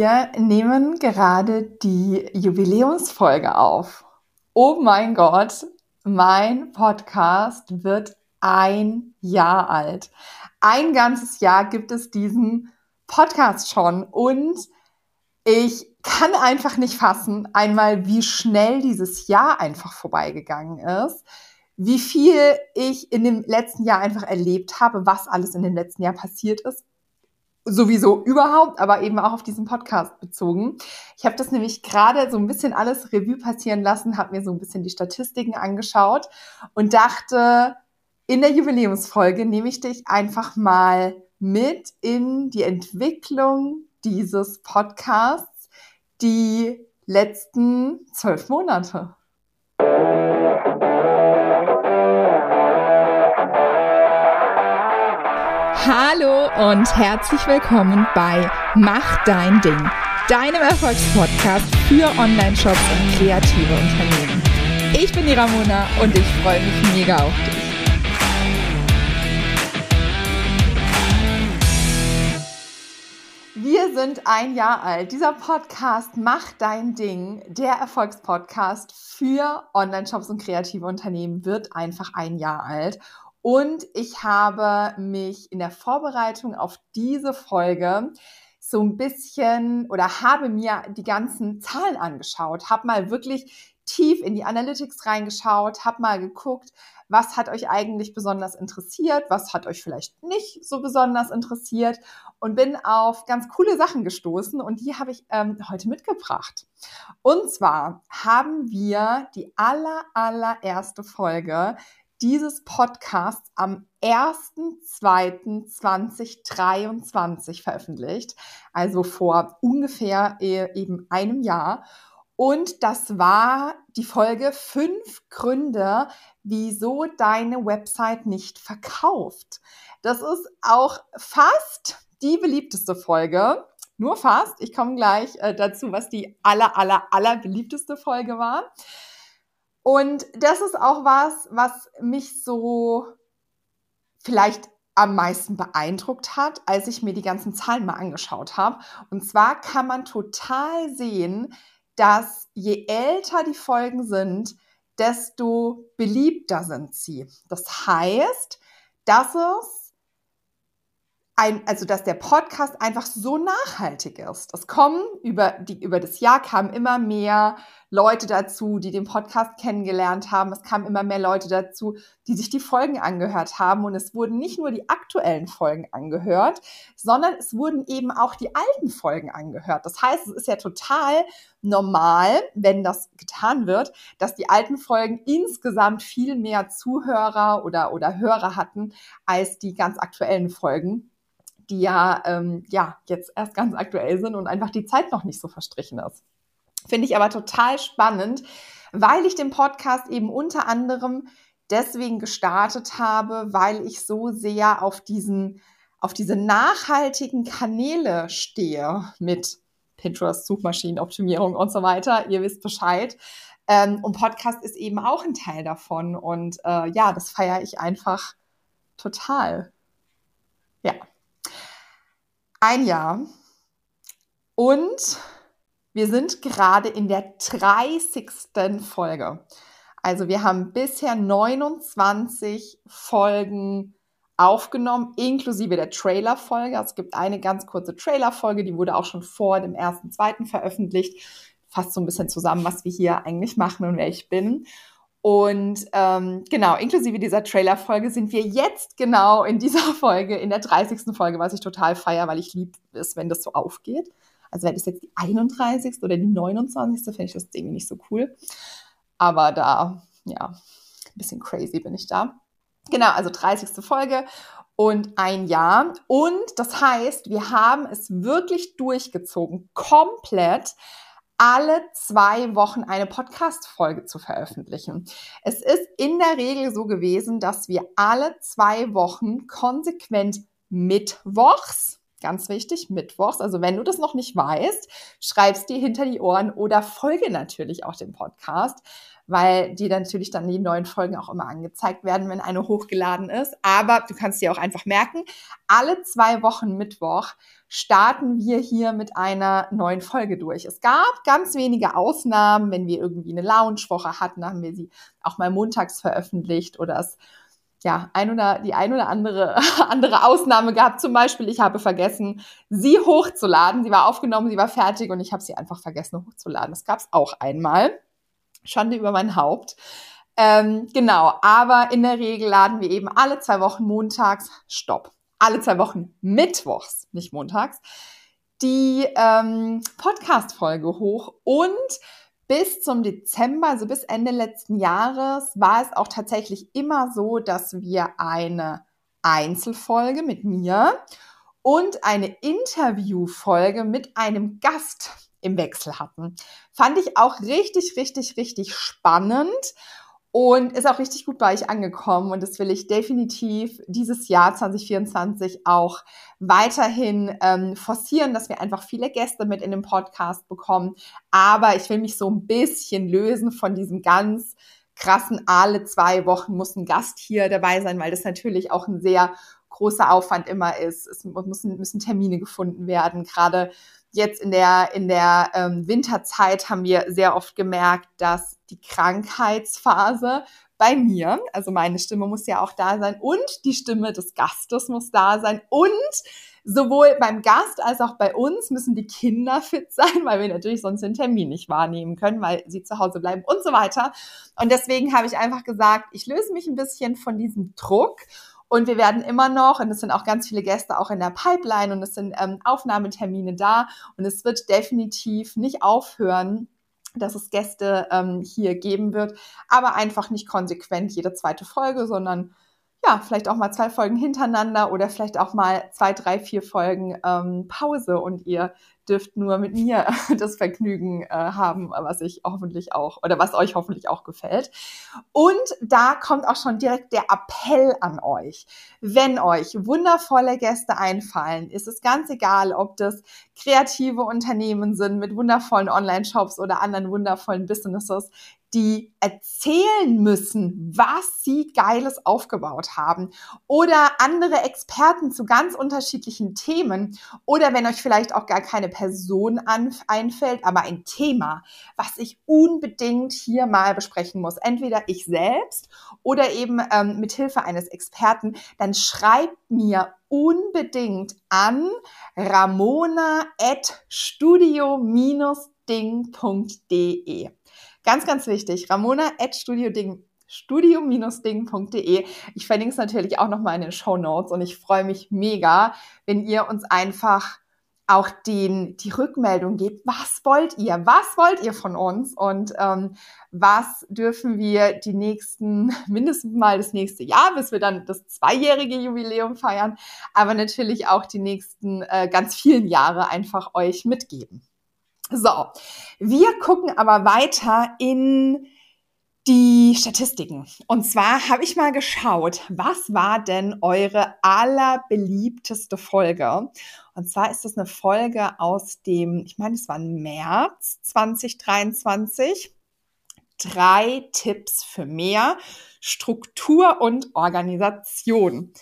Wir nehmen gerade die Jubiläumsfolge auf. Oh mein Gott, mein Podcast wird ein Jahr alt. Ein ganzes Jahr gibt es diesen Podcast schon und ich kann einfach nicht fassen, einmal wie schnell dieses Jahr einfach vorbeigegangen ist, wie viel ich in dem letzten Jahr einfach erlebt habe, was alles in dem letzten Jahr passiert ist sowieso überhaupt, aber eben auch auf diesen Podcast bezogen. Ich habe das nämlich gerade so ein bisschen alles Revue passieren lassen, habe mir so ein bisschen die Statistiken angeschaut und dachte, in der Jubiläumsfolge nehme ich dich einfach mal mit in die Entwicklung dieses Podcasts, die letzten zwölf Monate. Hallo und herzlich willkommen bei Mach dein Ding, deinem Erfolgspodcast für Online-Shops und kreative Unternehmen. Ich bin die Ramona und ich freue mich mega auf dich. Wir sind ein Jahr alt. Dieser Podcast Mach dein Ding, der Erfolgspodcast für Online-Shops und kreative Unternehmen, wird einfach ein Jahr alt. Und ich habe mich in der Vorbereitung auf diese Folge so ein bisschen oder habe mir die ganzen Zahlen angeschaut, habe mal wirklich tief in die Analytics reingeschaut, habe mal geguckt, was hat euch eigentlich besonders interessiert, was hat euch vielleicht nicht so besonders interessiert und bin auf ganz coole Sachen gestoßen und die habe ich ähm, heute mitgebracht. Und zwar haben wir die aller, allererste Folge dieses Podcasts am 1.2.2023 veröffentlicht, also vor ungefähr äh, eben einem Jahr. Und das war die Folge fünf Gründe, wieso deine Website nicht verkauft. Das ist auch fast die beliebteste Folge. Nur fast. Ich komme gleich äh, dazu, was die aller, aller, aller beliebteste Folge war. Und das ist auch was, was mich so vielleicht am meisten beeindruckt hat, als ich mir die ganzen Zahlen mal angeschaut habe. Und zwar kann man total sehen, dass je älter die Folgen sind, desto beliebter sind sie. Das heißt, dass es ein, also dass der Podcast einfach so nachhaltig ist. Es kommen über, die, über das Jahr kamen immer mehr Leute dazu, die den Podcast kennengelernt haben. Es kamen immer mehr Leute dazu, die sich die Folgen angehört haben. Und es wurden nicht nur die aktuellen Folgen angehört, sondern es wurden eben auch die alten Folgen angehört. Das heißt, es ist ja total normal, wenn das getan wird, dass die alten Folgen insgesamt viel mehr Zuhörer oder, oder Hörer hatten als die ganz aktuellen Folgen die ja, ähm, ja jetzt erst ganz aktuell sind und einfach die Zeit noch nicht so verstrichen ist. Finde ich aber total spannend, weil ich den Podcast eben unter anderem deswegen gestartet habe, weil ich so sehr auf diesen auf diese nachhaltigen Kanäle stehe mit Pinterest, Suchmaschinenoptimierung und so weiter. Ihr wisst Bescheid. Ähm, und Podcast ist eben auch ein Teil davon. Und äh, ja, das feiere ich einfach total. Ja ein Jahr und wir sind gerade in der 30. Folge. Also wir haben bisher 29 Folgen aufgenommen, inklusive der Trailer-Folge. Es gibt eine ganz kurze Trailer-Folge, die wurde auch schon vor dem ersten, zweiten veröffentlicht. Fasst so ein bisschen zusammen, was wir hier eigentlich machen und wer ich bin. Und ähm, genau, inklusive dieser Trailer-Folge sind wir jetzt genau in dieser Folge, in der 30. Folge, was ich total feier, weil ich liebe es, wenn das so aufgeht. Also wäre das jetzt die 31. oder die 29. fände ich das irgendwie nicht so cool. Aber da, ja, ein bisschen crazy bin ich da. Genau, also 30. Folge und ein Jahr. Und das heißt, wir haben es wirklich durchgezogen, komplett alle zwei Wochen eine Podcast-Folge zu veröffentlichen. Es ist in der Regel so gewesen, dass wir alle zwei Wochen konsequent mittwochs ganz wichtig, mittwochs. Also wenn du das noch nicht weißt, schreibst dir hinter die Ohren oder folge natürlich auch dem Podcast, weil dir natürlich dann die neuen Folgen auch immer angezeigt werden, wenn eine hochgeladen ist. Aber du kannst dir auch einfach merken, alle zwei Wochen Mittwoch starten wir hier mit einer neuen Folge durch. Es gab ganz wenige Ausnahmen, wenn wir irgendwie eine Lounge-Woche hatten, haben wir sie auch mal montags veröffentlicht oder es ja, ein oder die ein oder andere andere Ausnahme gab. Zum Beispiel, ich habe vergessen, sie hochzuladen. Sie war aufgenommen, sie war fertig und ich habe sie einfach vergessen hochzuladen. Das gab es auch einmal. Schande über mein Haupt. Ähm, genau, aber in der Regel laden wir eben alle zwei Wochen montags, stopp, alle zwei Wochen mittwochs, nicht montags, die ähm, Podcast-Folge hoch und bis zum Dezember, also bis Ende letzten Jahres, war es auch tatsächlich immer so, dass wir eine Einzelfolge mit mir und eine Interviewfolge mit einem Gast im Wechsel hatten. Fand ich auch richtig, richtig, richtig spannend und ist auch richtig gut bei euch angekommen. Und das will ich definitiv dieses Jahr 2024 auch weiterhin ähm, forcieren, dass wir einfach viele Gäste mit in den Podcast bekommen. Aber ich will mich so ein bisschen lösen von diesem ganz krassen, alle zwei Wochen muss ein Gast hier dabei sein, weil das natürlich auch ein sehr großer Aufwand immer ist. Es müssen, müssen Termine gefunden werden. Gerade jetzt in der, in der ähm, Winterzeit haben wir sehr oft gemerkt, dass die Krankheitsphase bei mir, also meine Stimme muss ja auch da sein und die Stimme des Gastes muss da sein und sowohl beim Gast als auch bei uns müssen die Kinder fit sein, weil wir natürlich sonst den Termin nicht wahrnehmen können, weil sie zu Hause bleiben und so weiter. Und deswegen habe ich einfach gesagt, ich löse mich ein bisschen von diesem Druck und wir werden immer noch, und es sind auch ganz viele Gäste auch in der Pipeline und es sind ähm, Aufnahmetermine da. Und es wird definitiv nicht aufhören, dass es Gäste ähm, hier geben wird, aber einfach nicht konsequent jede zweite Folge, sondern ja, vielleicht auch mal zwei Folgen hintereinander oder vielleicht auch mal zwei, drei, vier Folgen ähm, Pause und ihr dürft nur mit mir das Vergnügen äh, haben, was ich hoffentlich auch oder was euch hoffentlich auch gefällt. Und da kommt auch schon direkt der Appell an euch. Wenn euch wundervolle Gäste einfallen, ist es ganz egal, ob das kreative Unternehmen sind mit wundervollen Online-Shops oder anderen wundervollen Businesses die erzählen müssen, was sie Geiles aufgebaut haben. Oder andere Experten zu ganz unterschiedlichen Themen. Oder wenn euch vielleicht auch gar keine Person einfällt, aber ein Thema, was ich unbedingt hier mal besprechen muss, entweder ich selbst oder eben ähm, mit Hilfe eines Experten, dann schreibt mir unbedingt an ramona at studio-ding.de. Ganz, ganz wichtig, ramona at studio-ding studio-ding.de. Ich verlinke es natürlich auch nochmal in den Show Notes und ich freue mich mega, wenn ihr uns einfach auch den, die Rückmeldung gebt, was wollt ihr, was wollt ihr von uns und ähm, was dürfen wir die nächsten, mindestens mal das nächste Jahr, bis wir dann das zweijährige Jubiläum feiern, aber natürlich auch die nächsten äh, ganz vielen Jahre einfach euch mitgeben. So, wir gucken aber weiter in die Statistiken. Und zwar habe ich mal geschaut, was war denn eure allerbeliebteste Folge? Und zwar ist das eine Folge aus dem, ich meine, es war März 2023. Drei Tipps für mehr Struktur und Organisation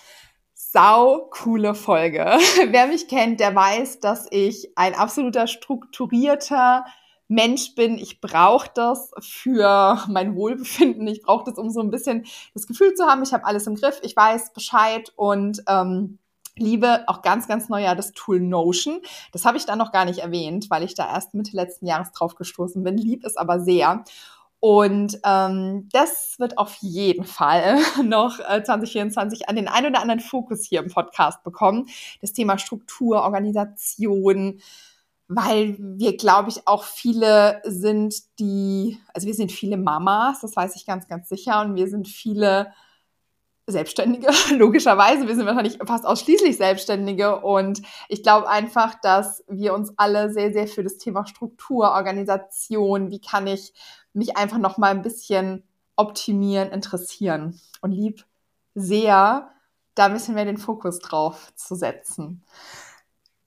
sau coole Folge. Wer mich kennt, der weiß, dass ich ein absoluter strukturierter Mensch bin. Ich brauche das für mein Wohlbefinden. Ich brauche das, um so ein bisschen das Gefühl zu haben, ich habe alles im Griff, ich weiß Bescheid und ähm, liebe auch ganz, ganz neu ja das Tool Notion. Das habe ich da noch gar nicht erwähnt, weil ich da erst Mitte letzten Jahres drauf gestoßen bin. Lieb es aber sehr. Und ähm, das wird auf jeden Fall noch äh, 2024 an den ein oder anderen Fokus hier im Podcast bekommen. Das Thema Struktur, Organisation, weil wir, glaube ich, auch viele sind, die, also wir sind viele Mamas, das weiß ich ganz, ganz sicher, und wir sind viele Selbstständige, logischerweise. Wir sind wahrscheinlich fast ausschließlich Selbstständige und ich glaube einfach, dass wir uns alle sehr, sehr für das Thema Struktur, Organisation, wie kann ich mich einfach noch mal ein bisschen optimieren, interessieren und lieb sehr, da ein bisschen mehr den Fokus drauf zu setzen.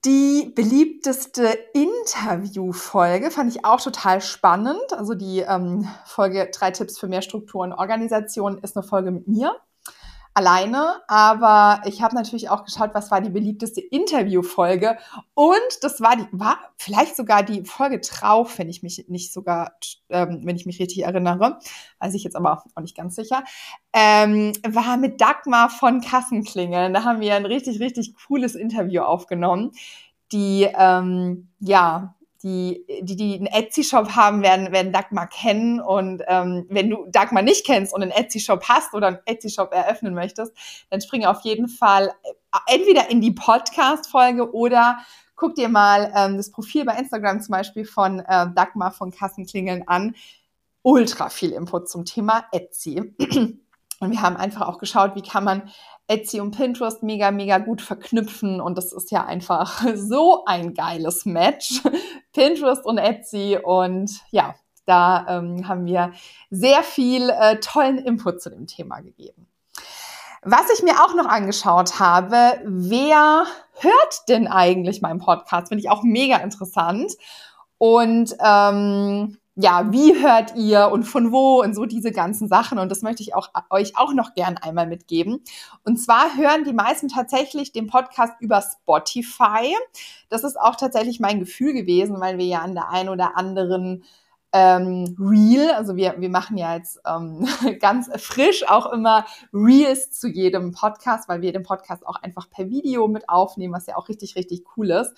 Die beliebteste Interviewfolge fand ich auch total spannend. Also die ähm, Folge drei Tipps für mehr Struktur und Organisation ist eine Folge mit mir alleine, aber ich habe natürlich auch geschaut, was war die beliebteste Interviewfolge. Und das war die war vielleicht sogar die Folge drauf, wenn ich mich nicht sogar, ähm, wenn ich mich richtig erinnere, weiß ich jetzt aber auch nicht ganz sicher, ähm, war mit Dagmar von Kassenklingeln. Da haben wir ein richtig richtig cooles Interview aufgenommen, die ähm, ja die, die, die einen Etsy-Shop haben, werden, werden Dagmar kennen. Und ähm, wenn du Dagmar nicht kennst und einen Etsy-Shop hast oder einen Etsy-Shop eröffnen möchtest, dann spring auf jeden Fall äh, entweder in die Podcast-Folge oder guck dir mal ähm, das Profil bei Instagram zum Beispiel von äh, Dagmar von Kassenklingeln an. Ultra viel Input zum Thema Etsy. Und wir haben einfach auch geschaut, wie kann man Etsy und Pinterest mega, mega gut verknüpfen. Und das ist ja einfach so ein geiles Match. Pinterest und Etsy. Und ja, da ähm, haben wir sehr viel äh, tollen Input zu dem Thema gegeben. Was ich mir auch noch angeschaut habe, wer hört denn eigentlich meinen Podcast? Finde ich auch mega interessant. Und ähm, ja, wie hört ihr und von wo und so diese ganzen Sachen. Und das möchte ich auch, euch auch noch gern einmal mitgeben. Und zwar hören die meisten tatsächlich den Podcast über Spotify. Das ist auch tatsächlich mein Gefühl gewesen, weil wir ja an der einen oder anderen ähm, Reel, also wir, wir machen ja jetzt ähm, ganz frisch auch immer Reels zu jedem Podcast, weil wir den Podcast auch einfach per Video mit aufnehmen, was ja auch richtig, richtig cool ist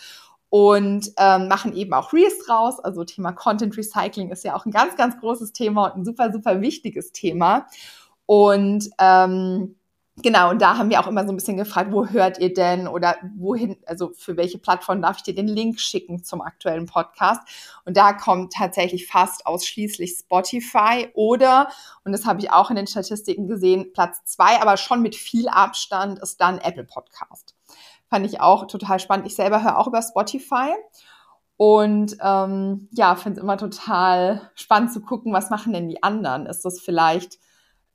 und ähm, machen eben auch Reels draus. Also Thema Content Recycling ist ja auch ein ganz, ganz großes Thema und ein super, super wichtiges Thema. Und ähm, Genau, und da haben wir auch immer so ein bisschen gefragt, wo hört ihr denn oder wohin, also für welche Plattform darf ich dir den Link schicken zum aktuellen Podcast? Und da kommt tatsächlich fast ausschließlich Spotify oder, und das habe ich auch in den Statistiken gesehen, Platz zwei, aber schon mit viel Abstand ist dann Apple Podcast. Fand ich auch total spannend. Ich selber höre auch über Spotify. Und ähm, ja, finde es immer total spannend zu gucken, was machen denn die anderen? Ist das vielleicht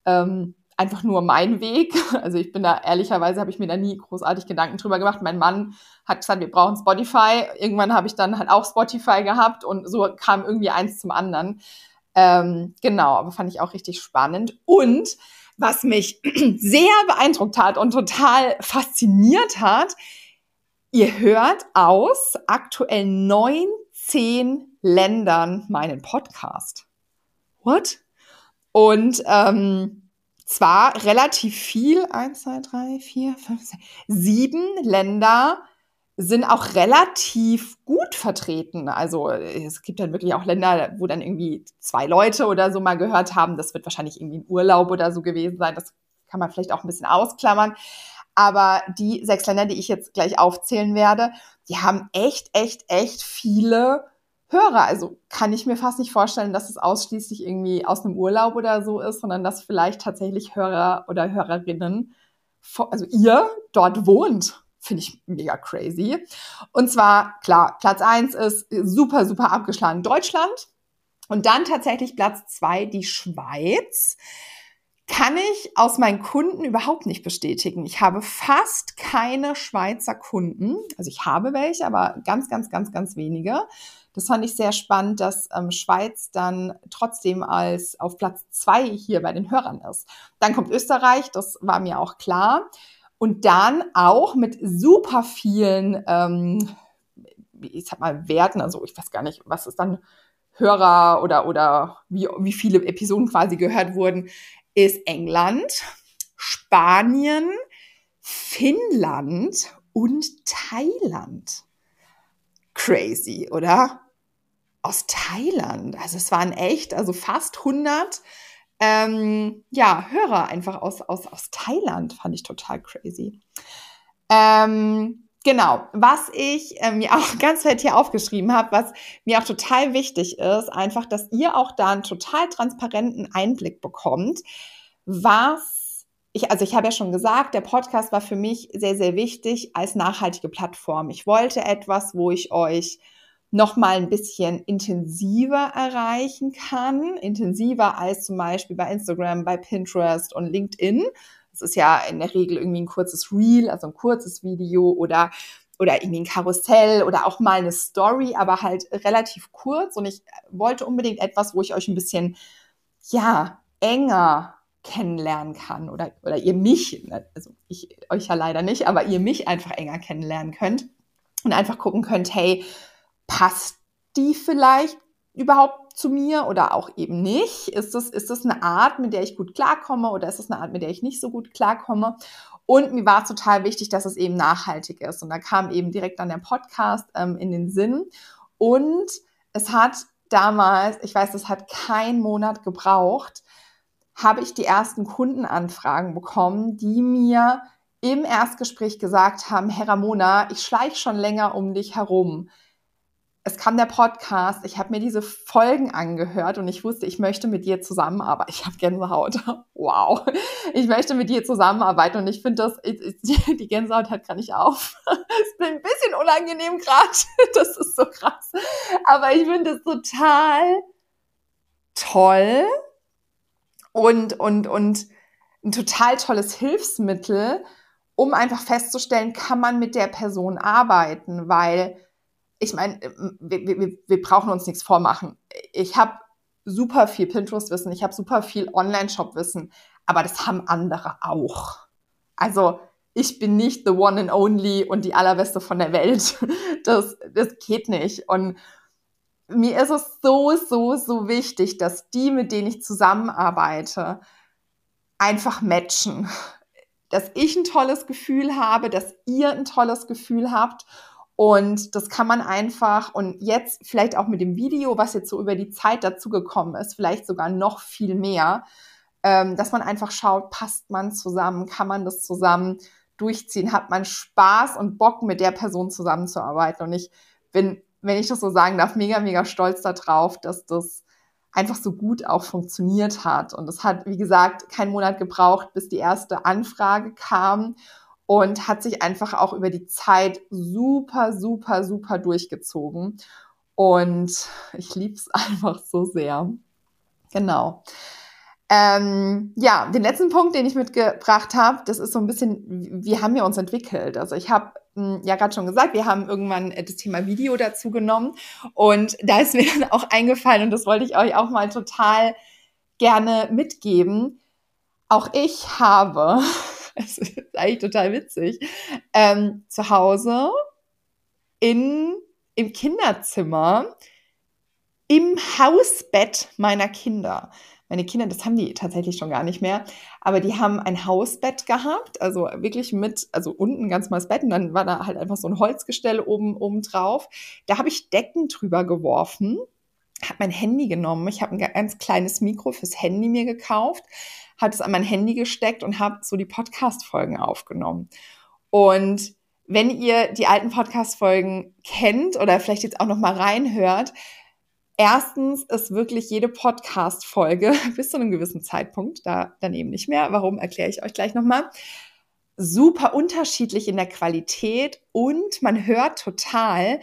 ähm, einfach nur mein Weg? Also ich bin da ehrlicherweise habe ich mir da nie großartig Gedanken drüber gemacht. Mein Mann hat gesagt, wir brauchen Spotify. Irgendwann habe ich dann halt auch Spotify gehabt und so kam irgendwie eins zum anderen. Ähm, genau, aber fand ich auch richtig spannend. Und was mich sehr beeindruckt hat und total fasziniert hat, ihr hört aus aktuell 19 Ländern meinen Podcast. What? Und ähm, zwar relativ viel, eins, zwei, drei, vier, fünf, sechs, sieben Länder sind auch relativ gut vertreten. Also es gibt dann wirklich auch Länder, wo dann irgendwie zwei Leute oder so mal gehört haben. Das wird wahrscheinlich irgendwie ein Urlaub oder so gewesen sein. Das kann man vielleicht auch ein bisschen ausklammern. Aber die sechs Länder, die ich jetzt gleich aufzählen werde, die haben echt, echt, echt viele Hörer. Also kann ich mir fast nicht vorstellen, dass es ausschließlich irgendwie aus einem Urlaub oder so ist, sondern dass vielleicht tatsächlich Hörer oder Hörerinnen, also ihr dort wohnt Finde ich mega crazy. Und zwar, klar, Platz eins ist super, super abgeschlagen Deutschland. Und dann tatsächlich Platz zwei die Schweiz. Kann ich aus meinen Kunden überhaupt nicht bestätigen. Ich habe fast keine Schweizer Kunden. Also ich habe welche, aber ganz, ganz, ganz, ganz wenige. Das fand ich sehr spannend, dass ähm, Schweiz dann trotzdem als auf Platz zwei hier bei den Hörern ist. Dann kommt Österreich, das war mir auch klar. Und dann auch mit super vielen, ähm, ich sag mal, Werten, also ich weiß gar nicht, was ist dann Hörer oder, oder wie, wie viele Episoden quasi gehört wurden, ist England, Spanien, Finnland und Thailand. Crazy, oder? Aus Thailand. Also es waren echt, also fast 100 ähm, ja, Hörer einfach aus, aus, aus Thailand, fand ich total crazy. Ähm, genau, was ich äh, mir auch ganz fett hier aufgeschrieben habe, was mir auch total wichtig ist, einfach, dass ihr auch da einen total transparenten Einblick bekommt, was ich, also ich habe ja schon gesagt, der Podcast war für mich sehr, sehr wichtig als nachhaltige Plattform. Ich wollte etwas, wo ich euch noch mal ein bisschen intensiver erreichen kann, intensiver als zum Beispiel bei Instagram, bei Pinterest und LinkedIn. Das ist ja in der Regel irgendwie ein kurzes Reel, also ein kurzes Video oder oder irgendwie ein Karussell oder auch mal eine Story, aber halt relativ kurz. Und ich wollte unbedingt etwas, wo ich euch ein bisschen, ja, enger kennenlernen kann oder, oder ihr mich, also ich euch ja leider nicht, aber ihr mich einfach enger kennenlernen könnt und einfach gucken könnt, hey, passt die vielleicht überhaupt zu mir oder auch eben nicht? Ist das, ist das eine Art, mit der ich gut klarkomme oder ist das eine Art, mit der ich nicht so gut klarkomme? Und mir war total wichtig, dass es eben nachhaltig ist. Und da kam eben direkt dann der Podcast ähm, in den Sinn. Und es hat damals, ich weiß, es hat keinen Monat gebraucht, habe ich die ersten Kundenanfragen bekommen, die mir im Erstgespräch gesagt haben, Herr Ramona, ich schleiche schon länger um dich herum. Es kam der Podcast, ich habe mir diese Folgen angehört und ich wusste, ich möchte mit dir zusammenarbeiten. Ich habe Gänsehaut. Wow. Ich möchte mit dir zusammenarbeiten und ich finde das, die Gänsehaut hört gar nicht auf. Es ist ein bisschen unangenehm gerade. Das ist so krass. Aber ich finde es total toll und, und, und ein total tolles Hilfsmittel, um einfach festzustellen, kann man mit der Person arbeiten, weil ich meine, wir, wir, wir brauchen uns nichts vormachen. Ich habe super viel Pinterest-Wissen, ich habe super viel Online-Shop-Wissen, aber das haben andere auch. Also ich bin nicht the one and only und die allerbeste von der Welt. Das, das geht nicht. Und mir ist es so, so, so wichtig, dass die, mit denen ich zusammenarbeite, einfach matchen dass ich ein tolles Gefühl habe, dass ihr ein tolles Gefühl habt. Und das kann man einfach, und jetzt vielleicht auch mit dem Video, was jetzt so über die Zeit dazugekommen ist, vielleicht sogar noch viel mehr, ähm, dass man einfach schaut, passt man zusammen, kann man das zusammen durchziehen, hat man Spaß und Bock, mit der Person zusammenzuarbeiten. Und ich bin, wenn ich das so sagen darf, mega, mega stolz darauf, dass das einfach so gut auch funktioniert hat. Und es hat, wie gesagt, keinen Monat gebraucht, bis die erste Anfrage kam und hat sich einfach auch über die Zeit super, super, super durchgezogen. Und ich liebe es einfach so sehr. Genau. Ähm, ja, den letzten Punkt, den ich mitgebracht habe, das ist so ein bisschen, wie haben wir uns entwickelt? Also ich habe hm, ja gerade schon gesagt, wir haben irgendwann äh, das Thema Video dazu genommen und da ist mir dann auch eingefallen und das wollte ich euch auch mal total gerne mitgeben. Auch ich habe, es ist eigentlich total witzig, ähm, zu Hause in, im Kinderzimmer im Hausbett meiner Kinder. Meine Kinder, das haben die tatsächlich schon gar nicht mehr, aber die haben ein Hausbett gehabt, also wirklich mit, also unten ganz mal das Bett und dann war da halt einfach so ein Holzgestell oben, oben drauf. Da habe ich Decken drüber geworfen, habe mein Handy genommen, ich habe ein ganz kleines Mikro fürs Handy mir gekauft, habe es an mein Handy gesteckt und habe so die Podcast-Folgen aufgenommen. Und wenn ihr die alten Podcast-Folgen kennt oder vielleicht jetzt auch noch mal reinhört, Erstens ist wirklich jede Podcast-Folge bis zu einem gewissen Zeitpunkt, da daneben nicht mehr, warum erkläre ich euch gleich nochmal, super unterschiedlich in der Qualität und man hört total,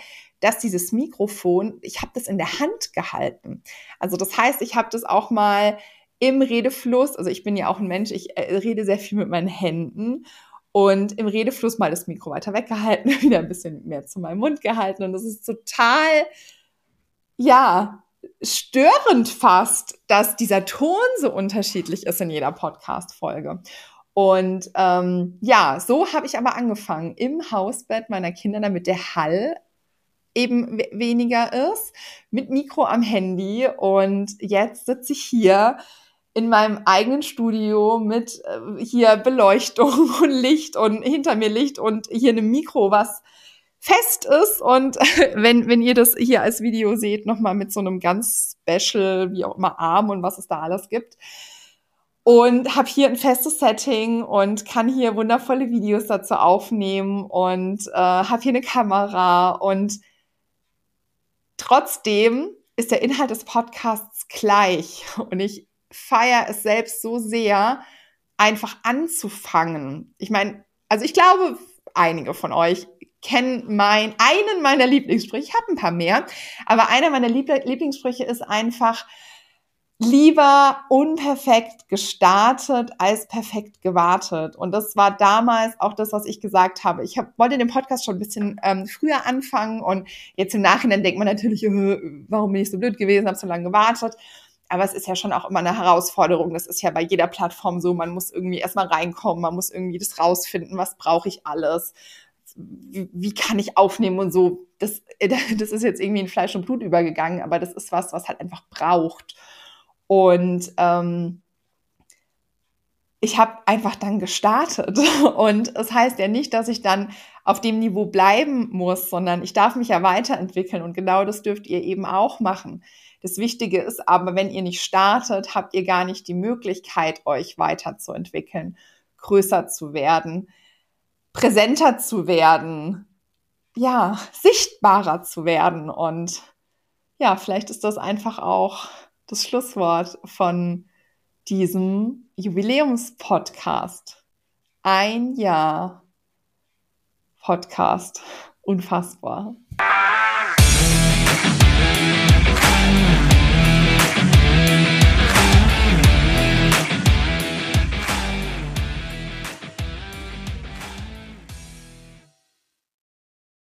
dass dieses Mikrofon, ich habe das in der Hand gehalten. Also das heißt, ich habe das auch mal im Redefluss, also ich bin ja auch ein Mensch, ich äh, rede sehr viel mit meinen Händen und im Redefluss mal das Mikro weiter weggehalten, wieder ein bisschen mehr zu meinem Mund gehalten und das ist total ja, störend fast, dass dieser Ton so unterschiedlich ist in jeder Podcast-Folge. Und ähm, ja, so habe ich aber angefangen im Hausbett meiner Kinder, damit der Hall eben weniger ist, mit Mikro am Handy. Und jetzt sitze ich hier in meinem eigenen Studio mit äh, hier Beleuchtung und Licht und hinter mir Licht und hier einem Mikro, was fest ist. Und wenn, wenn ihr das hier als Video seht, nochmal mit so einem ganz Special, wie auch immer, Arm und was es da alles gibt. Und habe hier ein festes Setting und kann hier wundervolle Videos dazu aufnehmen und äh, habe hier eine Kamera. Und trotzdem ist der Inhalt des Podcasts gleich. Und ich feiere es selbst so sehr, einfach anzufangen. Ich meine, also ich glaube, einige von euch kennen mein, einen meiner Lieblingssprüche. Ich habe ein paar mehr, aber einer meiner Lieblingssprüche ist einfach, lieber unperfekt gestartet als perfekt gewartet. Und das war damals auch das, was ich gesagt habe. Ich hab, wollte den Podcast schon ein bisschen ähm, früher anfangen und jetzt im Nachhinein denkt man natürlich, äh, warum bin ich so blöd gewesen, habe so lange gewartet. Aber es ist ja schon auch immer eine Herausforderung. Das ist ja bei jeder Plattform so. Man muss irgendwie erstmal reinkommen, man muss irgendwie das rausfinden, was brauche ich alles, wie, wie kann ich aufnehmen und so. Das, das ist jetzt irgendwie in Fleisch und Blut übergegangen, aber das ist was, was halt einfach braucht. Und ähm, ich habe einfach dann gestartet. Und es das heißt ja nicht, dass ich dann auf dem Niveau bleiben muss, sondern ich darf mich ja weiterentwickeln. Und genau das dürft ihr eben auch machen. Das Wichtige ist aber, wenn ihr nicht startet, habt ihr gar nicht die Möglichkeit, euch weiterzuentwickeln, größer zu werden, präsenter zu werden, ja, sichtbarer zu werden. Und ja, vielleicht ist das einfach auch das Schlusswort von diesem Jubiläumspodcast. Ein Jahr Podcast. Unfassbar.